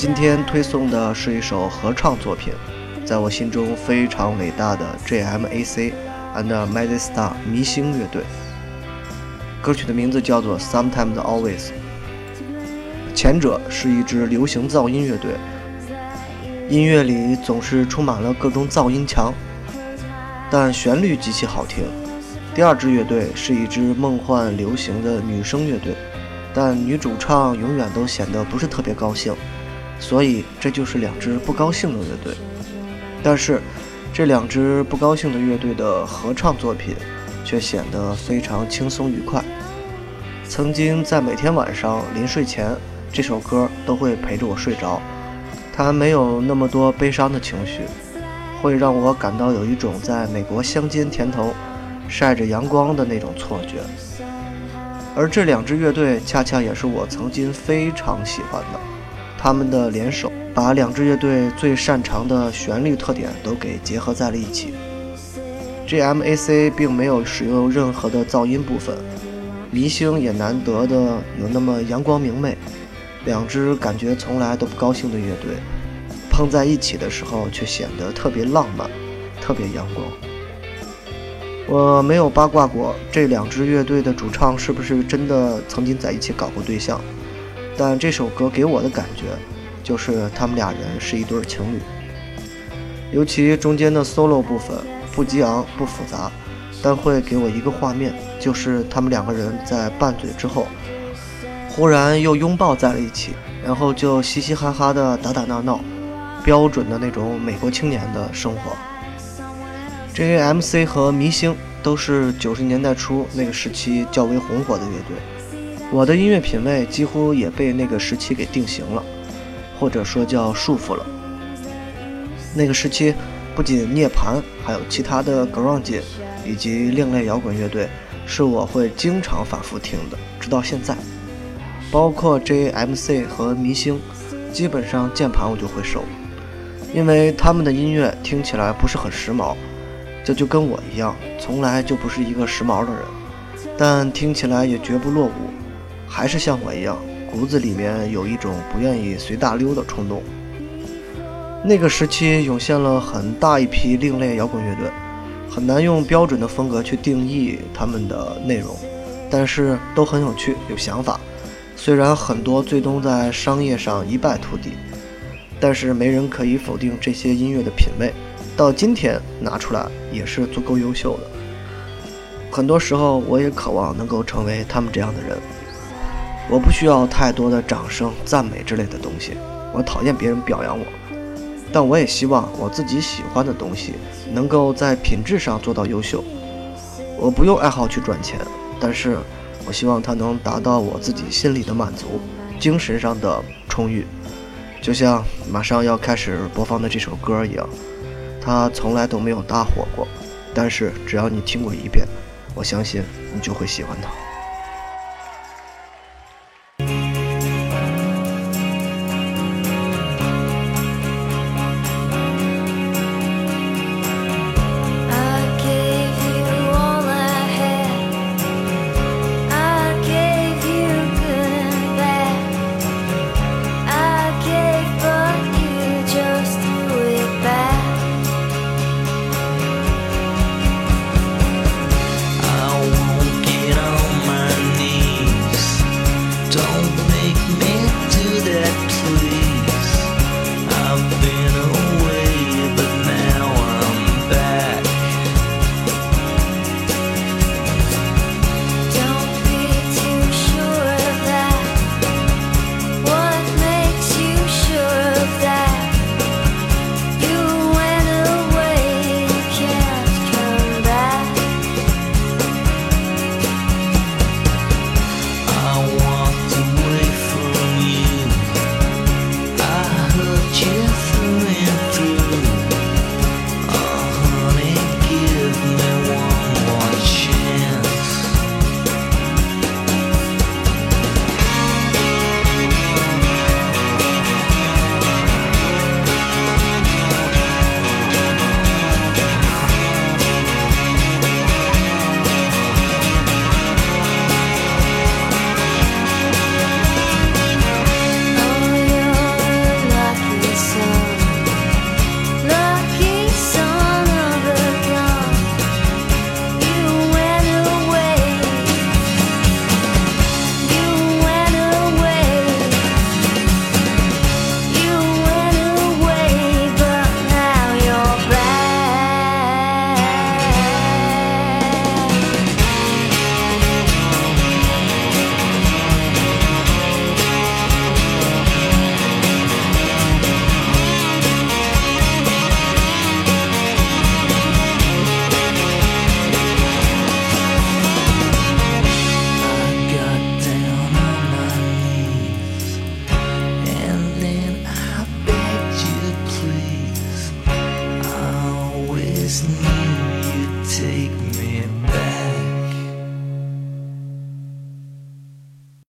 今天推送的是一首合唱作品，在我心中非常伟大的 J.M.A.C. and Magic Star 迷星乐队。歌曲的名字叫做 Sometimes Always。前者是一支流行噪音乐队，音乐里总是充满了各种噪音墙，但旋律极其好听。第二支乐队是一支梦幻流行的女声乐队，但女主唱永远都显得不是特别高兴，所以这就是两支不高兴的乐队。但是这两支不高兴的乐队的合唱作品却显得非常轻松愉快。曾经在每天晚上临睡前，这首歌都会陪着我睡着。它没有那么多悲伤的情绪，会让我感到有一种在美国乡间田头晒着阳光的那种错觉。而这两支乐队恰恰也是我曾经非常喜欢的，他们的联手把两支乐队最擅长的旋律特点都给结合在了一起。G.M.A.C. 并没有使用任何的噪音部分。迷星也难得的有那么阳光明媚，两支感觉从来都不高兴的乐队碰在一起的时候，却显得特别浪漫，特别阳光。我没有八卦过这两支乐队的主唱是不是真的曾经在一起搞过对象，但这首歌给我的感觉就是他们俩人是一对情侣，尤其中间的 solo 部分不激昂不复杂。但会给我一个画面，就是他们两个人在拌嘴之后，忽然又拥抱在了一起，然后就嘻嘻哈哈的打打闹闹，标准的那种美国青年的生活。J.M.C. 和迷星都是九十年代初那个时期较为红火的乐队，我的音乐品味几乎也被那个时期给定型了，或者说叫束缚了。那个时期不仅涅槃，还有其他的 grunge。以及另类摇滚乐队是我会经常反复听的，直到现在。包括 J.M.C. 和迷星，基本上键盘我就会收，因为他们的音乐听起来不是很时髦，这就跟我一样，从来就不是一个时髦的人，但听起来也绝不落伍，还是像我一样，骨子里面有一种不愿意随大溜的冲动。那个时期涌现了很大一批另类摇滚乐队。很难用标准的风格去定义他们的内容，但是都很有趣，有想法。虽然很多最终在商业上一败涂地，但是没人可以否定这些音乐的品味。到今天拿出来也是足够优秀的。很多时候，我也渴望能够成为他们这样的人。我不需要太多的掌声、赞美之类的东西，我讨厌别人表扬我。但我也希望我自己喜欢的东西能够在品质上做到优秀。我不用爱好去赚钱，但是我希望它能达到我自己心里的满足，精神上的充裕。就像马上要开始播放的这首歌一样，它从来都没有大火过，但是只要你听过一遍，我相信你就会喜欢它。